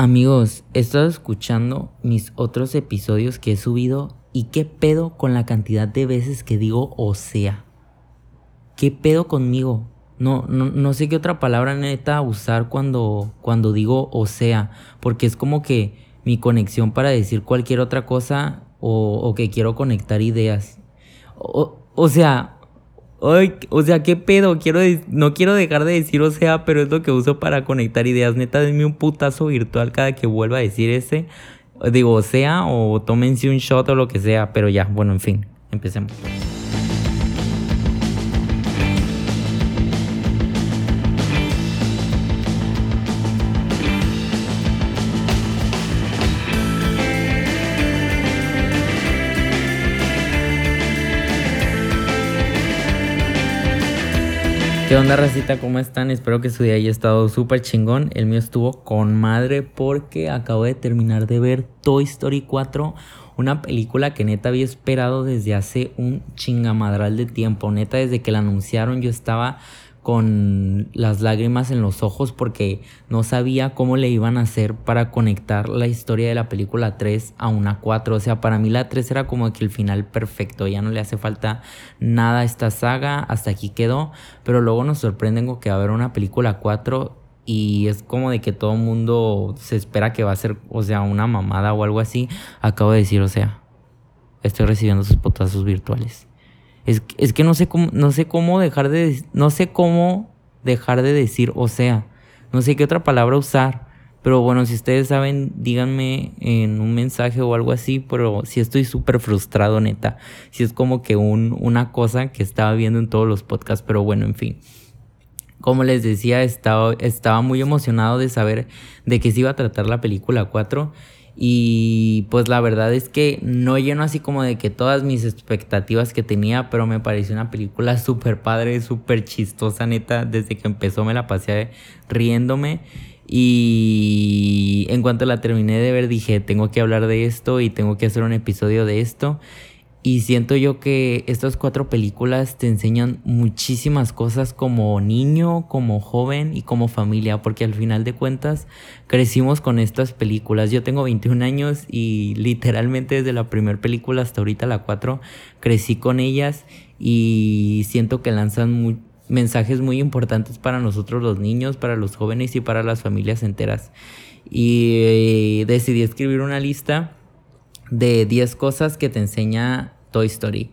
Amigos, he estado escuchando mis otros episodios que he subido y qué pedo con la cantidad de veces que digo o sea. ¿Qué pedo conmigo? No, no, no sé qué otra palabra neta usar cuando, cuando digo o sea, porque es como que mi conexión para decir cualquier otra cosa o, que quiero conectar ideas. O, o sea, Ay, o sea, qué pedo, quiero no quiero dejar de decir o sea, pero es lo que uso para conectar ideas. Neta, denme un putazo virtual cada que vuelva a decir ese. Digo, o sea, o tómense un shot o lo que sea, pero ya, bueno, en fin, empecemos. ¿Qué onda, racita? ¿Cómo están? Espero que su día haya estado súper chingón. El mío estuvo con madre porque acabo de terminar de ver Toy Story 4, una película que neta había esperado desde hace un chingamadral de tiempo. Neta, desde que la anunciaron yo estaba con las lágrimas en los ojos porque no sabía cómo le iban a hacer para conectar la historia de la película 3 a una 4. O sea, para mí la 3 era como que el final perfecto, ya no le hace falta nada a esta saga, hasta aquí quedó, pero luego nos sorprenden con que va a haber una película 4 y es como de que todo el mundo se espera que va a ser, o sea, una mamada o algo así. Acabo de decir, o sea, estoy recibiendo sus potazos virtuales. Es, es que no sé cómo, no sé cómo dejar de, no sé cómo dejar de decir, o sea, no sé qué otra palabra usar. Pero bueno, si ustedes saben, díganme en un mensaje o algo así, pero si estoy súper frustrado, neta. Si es como que un, una cosa que estaba viendo en todos los podcasts, pero bueno, en fin. Como les decía, estaba, estaba muy emocionado de saber de qué se iba a tratar la película 4 y pues la verdad es que no lleno así como de que todas mis expectativas que tenía, pero me pareció una película súper padre, súper chistosa, neta. Desde que empezó me la pasé riéndome. Y en cuanto la terminé de ver dije, tengo que hablar de esto y tengo que hacer un episodio de esto. Y siento yo que estas cuatro películas te enseñan muchísimas cosas como niño, como joven y como familia, porque al final de cuentas crecimos con estas películas. Yo tengo 21 años y literalmente desde la primera película hasta ahorita la 4 crecí con ellas y siento que lanzan mensajes muy importantes para nosotros los niños, para los jóvenes y para las familias enteras. Y eh, decidí escribir una lista de 10 cosas que te enseña Toy Story.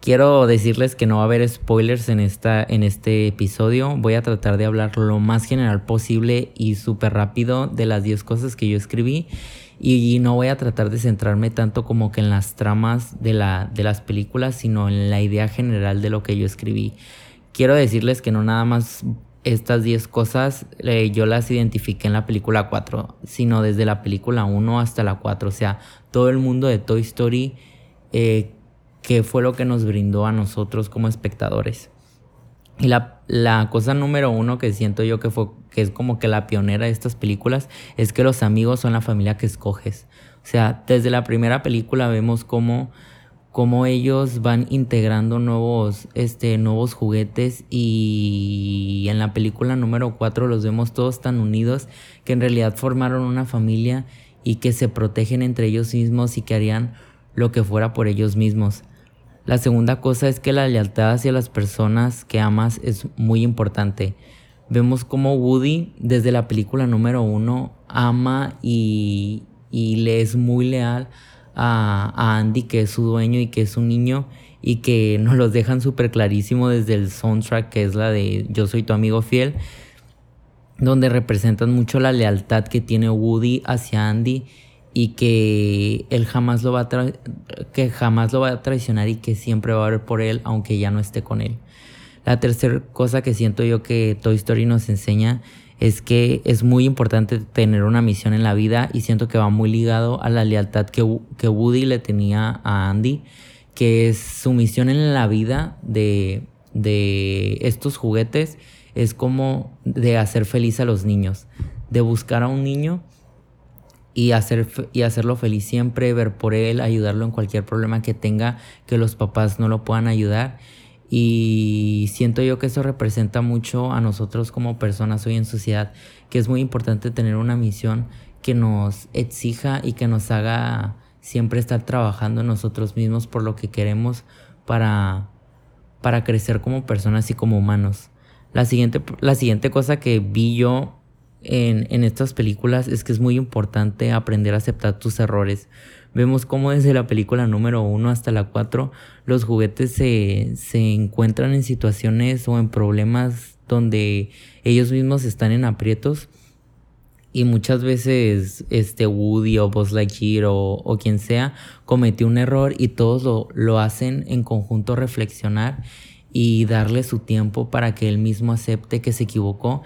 Quiero decirles que no va a haber spoilers en, esta, en este episodio. Voy a tratar de hablar lo más general posible y súper rápido de las 10 cosas que yo escribí. Y no voy a tratar de centrarme tanto como que en las tramas de, la, de las películas, sino en la idea general de lo que yo escribí. Quiero decirles que no nada más estas 10 cosas eh, yo las identifiqué en la película 4, sino desde la película 1 hasta la 4. O sea, todo el mundo de Toy Story, eh, que fue lo que nos brindó a nosotros como espectadores. Y la, la, cosa número uno que siento yo que, fue, que es como que la pionera de estas películas es que los amigos son la familia que escoges. O sea, desde la primera película vemos cómo cómo ellos van integrando nuevos, este, nuevos juguetes y en la película número 4 los vemos todos tan unidos que en realidad formaron una familia y que se protegen entre ellos mismos y que harían lo que fuera por ellos mismos. La segunda cosa es que la lealtad hacia las personas que amas es muy importante. Vemos cómo Woody desde la película número 1 ama y, y le es muy leal a, Andy, que es su dueño y que es un niño, y que nos los dejan súper clarísimo desde el soundtrack, que es la de Yo soy tu amigo fiel, donde representan mucho la lealtad que tiene Woody hacia Andy y que él jamás lo va a que jamás lo va a traicionar y que siempre va a ver por él aunque ya no esté con él. La tercera cosa que siento yo que Toy Story nos enseña es que es muy importante tener una misión en la vida y siento que va muy ligado a la lealtad que, que Woody le tenía a Andy, que es su misión en la vida de, de estos juguetes es como de hacer feliz a los niños, de buscar a un niño y, hacer, y hacerlo feliz siempre, ver por él, ayudarlo en cualquier problema que tenga, que los papás no lo puedan ayudar y siento yo que eso representa mucho a nosotros como personas hoy en sociedad, que es muy importante tener una misión que nos exija y que nos haga siempre estar trabajando nosotros mismos por lo que queremos para, para crecer como personas y como humanos. La siguiente, la siguiente cosa que vi yo en, en, estas películas es que es muy importante aprender a aceptar tus errores. Vemos cómo desde la película número 1 hasta la 4 los juguetes se, se encuentran en situaciones o en problemas donde ellos mismos están en aprietos. Y muchas veces este Woody o Buzz Lightyear o, o quien sea cometió un error y todos lo, lo hacen en conjunto reflexionar y darle su tiempo para que él mismo acepte que se equivocó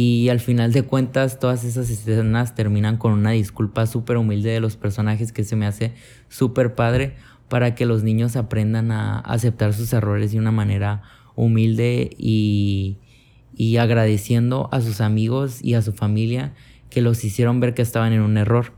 y al final de cuentas todas esas escenas terminan con una disculpa súper humilde de los personajes que se me hace súper padre para que los niños aprendan a aceptar sus errores de una manera humilde y, y agradeciendo a sus amigos y a su familia que los hicieron ver que estaban en un error.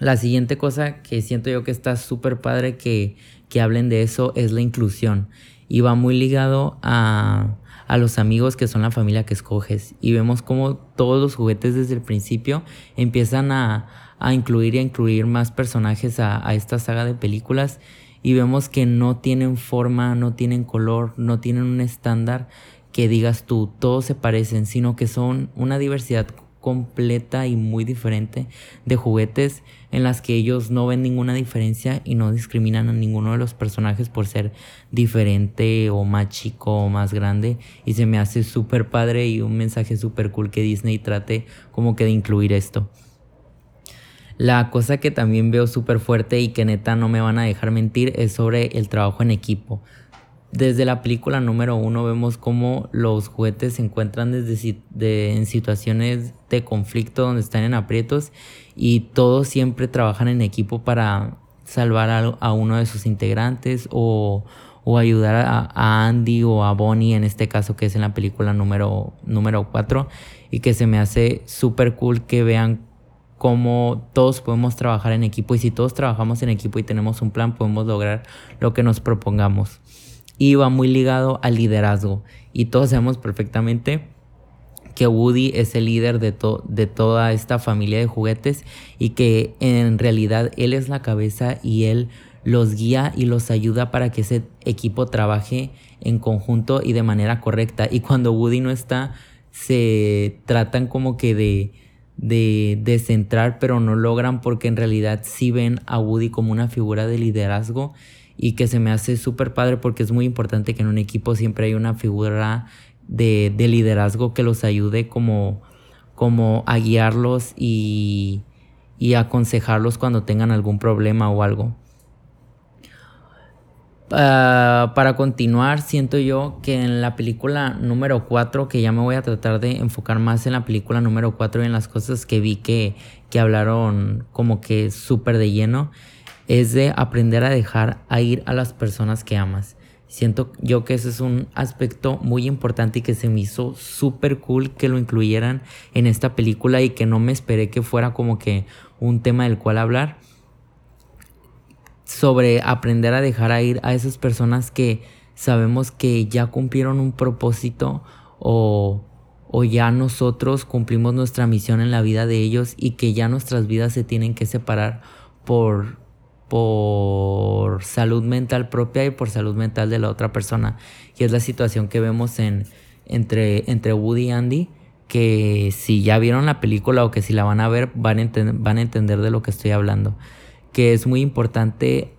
La siguiente cosa que siento yo que está súper padre que, que hablen de eso es la inclusión. Y va muy ligado a, a los amigos que son la familia que escoges. Y vemos como todos los juguetes desde el principio empiezan a, a incluir y a incluir más personajes a, a esta saga de películas. Y vemos que no tienen forma, no tienen color, no tienen un estándar que digas tú, todos se parecen, sino que son una diversidad completa y muy diferente de juguetes en las que ellos no ven ninguna diferencia y no discriminan a ninguno de los personajes por ser diferente o más chico o más grande y se me hace súper padre y un mensaje súper cool que Disney trate como que de incluir esto. La cosa que también veo súper fuerte y que neta no me van a dejar mentir es sobre el trabajo en equipo. Desde la película número uno vemos cómo los juguetes se encuentran desde, en situaciones de conflicto donde están en aprietos y todos siempre trabajan en equipo para salvar a, uno de sus integrantes o, ayudar a, Andy o a Bonnie en este caso que es en la película número, número 4 y que se me hace súper cool que vean cómo todos podemos trabajar en equipo y si todos trabajamos en equipo y tenemos un plan podemos lograr lo que nos propongamos y va muy ligado al liderazgo. Y todos sabemos perfectamente que Woody es el líder de, de toda esta familia de juguetes y que en realidad él es la cabeza y él los guía y los ayuda para que ese equipo trabaje en conjunto y de manera correcta. Y cuando Woody no está, se tratan como que de, de, de centrar, pero no logran porque en realidad sí ven a Woody como una figura de liderazgo y que se me hace súper padre porque es muy importante que en un equipo siempre hay una figura de, liderazgo que los ayude como, como a guiarlos y, y aconsejarlos cuando tengan algún problema o algo. Ah, para continuar, siento yo que en la película número 4, que ya me voy a tratar de enfocar más en la película número 4 y en las cosas que vi que, que hablaron como que súper de lleno, es de aprender a dejar a ir a las personas que amas. Siento yo que ese es un aspecto muy importante y que se me hizo súper cool que lo incluyeran en esta película y que no me esperé que fuera como que un tema del cual hablar. Sobre aprender a dejar a ir a esas personas que sabemos que ya cumplieron un propósito o, o ya nosotros cumplimos nuestra misión en la vida de ellos y que ya nuestras vidas se tienen que separar por por salud mental propia y por salud mental de la otra persona. Y es la situación que vemos en, entre, entre Woody y Andy, que si ya vieron la película o que si la van a ver, van a, van a entender de lo que estoy hablando. Que es muy importante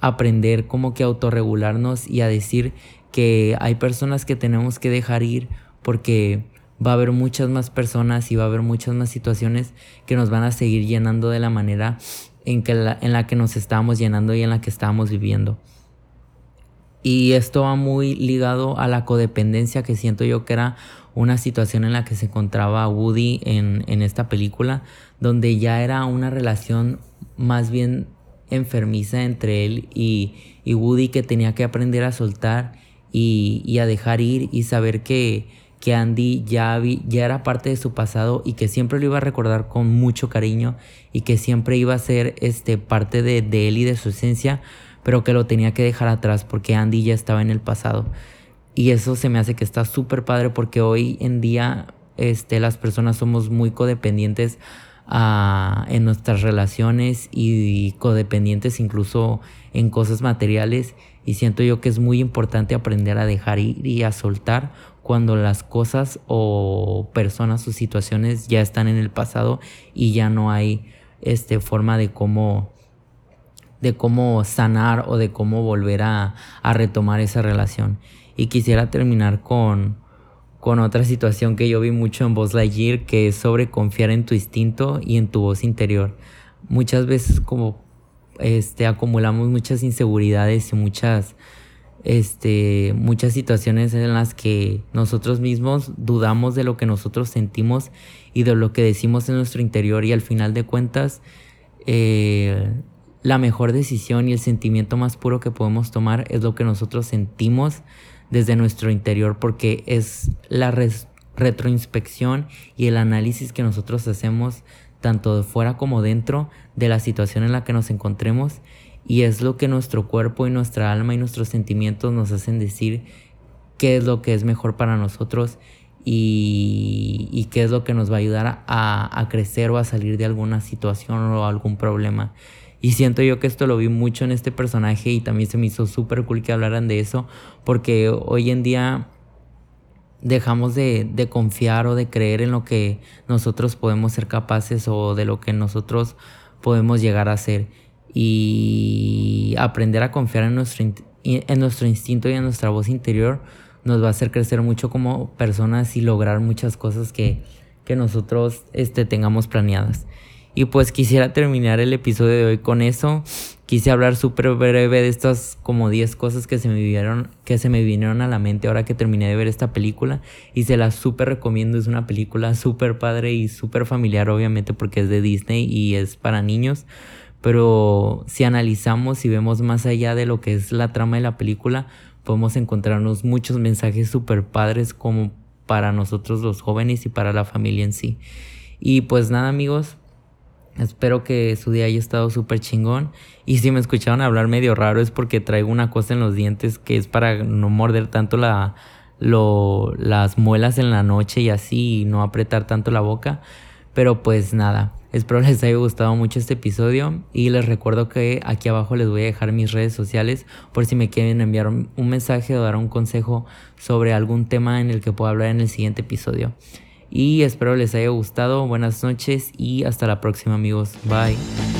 aprender como que autorregularnos y a decir que hay personas que tenemos que dejar ir porque va a haber muchas más personas y va a haber muchas más situaciones que nos van a seguir llenando de la manera en, la, en la que nos estábamos llenando y en la que estábamos viviendo. Y esto va muy ligado a la codependencia que siento yo que era una situación en la que se encontraba Woody en, en esta película, donde ya era una relación más bien enfermiza entre él y, y Woody que tenía que aprender a soltar y, y a dejar ir y saber que, que Andy ya, ya era parte de su pasado y que siempre lo iba a recordar con mucho cariño y que siempre iba a ser este, parte de, él y de su esencia, pero que lo tenía que dejar atrás porque Andy ya estaba en el pasado. Y eso se me hace que está súper padre porque hoy en día este, las personas somos muy codependientes en nuestras relaciones y codependientes incluso en cosas materiales y siento yo que es muy importante aprender a dejar ir y a soltar cuando las cosas o personas o situaciones ya están en el pasado y ya no hay este forma de cómo de cómo sanar o de cómo volver a, a retomar esa relación. Y quisiera terminar con, con otra situación que yo vi mucho en Buzz Lightyear, que es sobre confiar en tu instinto y en tu voz interior. Muchas veces como este, acumulamos muchas inseguridades y muchas, este, muchas situaciones en las que nosotros mismos dudamos de lo que nosotros sentimos y de lo que decimos en nuestro interior y al final de cuentas eh, la mejor decisión y el sentimiento más puro que podemos tomar es lo que nosotros sentimos desde nuestro interior porque es la retroinspección y el análisis que nosotros hacemos tanto fuera como dentro de la situación en la que nos encontremos y es lo que nuestro cuerpo y nuestra alma y nuestros sentimientos nos hacen decir qué es lo que es mejor para nosotros y, qué es lo que nos va a ayudar a, a crecer o a salir de alguna situación o algún problema. Y siento yo que esto lo vi mucho en este personaje y también se me hizo súper cool que hablaran de eso, porque hoy en día dejamos de, de, confiar o de creer en lo que nosotros podemos ser capaces o de lo que nosotros podemos llegar a ser. Y aprender a confiar en nuestro, en nuestro instinto y en nuestra voz interior nos va a hacer crecer mucho como personas y lograr muchas cosas que, que nosotros este, tengamos planeadas. Y pues quisiera terminar el episodio de hoy con eso. Quise hablar súper breve de estas como 10 cosas que se me vinieron, que se me vinieron a la mente ahora que terminé de ver esta película. Y se la súper recomiendo. Es una película súper padre y súper familiar, obviamente, porque es de Disney y es para niños. Pero si analizamos y vemos más allá de lo que es la trama de la película, podemos encontrarnos muchos mensajes súper padres como para nosotros los jóvenes y para la familia en sí. Y pues nada amigos, Espero que su día haya estado súper chingón. Y si me escucharon hablar medio raro es porque traigo una cosa en los dientes que es para no morder tanto la, lo, las muelas en la noche y así y no apretar tanto la boca. Pero pues nada, espero les haya gustado mucho este episodio y les recuerdo que aquí abajo les voy a dejar mis redes sociales por si me quieren enviar un mensaje o dar un consejo sobre algún tema en el que pueda hablar en el siguiente episodio. Y espero les haya gustado. Buenas noches y hasta la próxima amigos. Bye.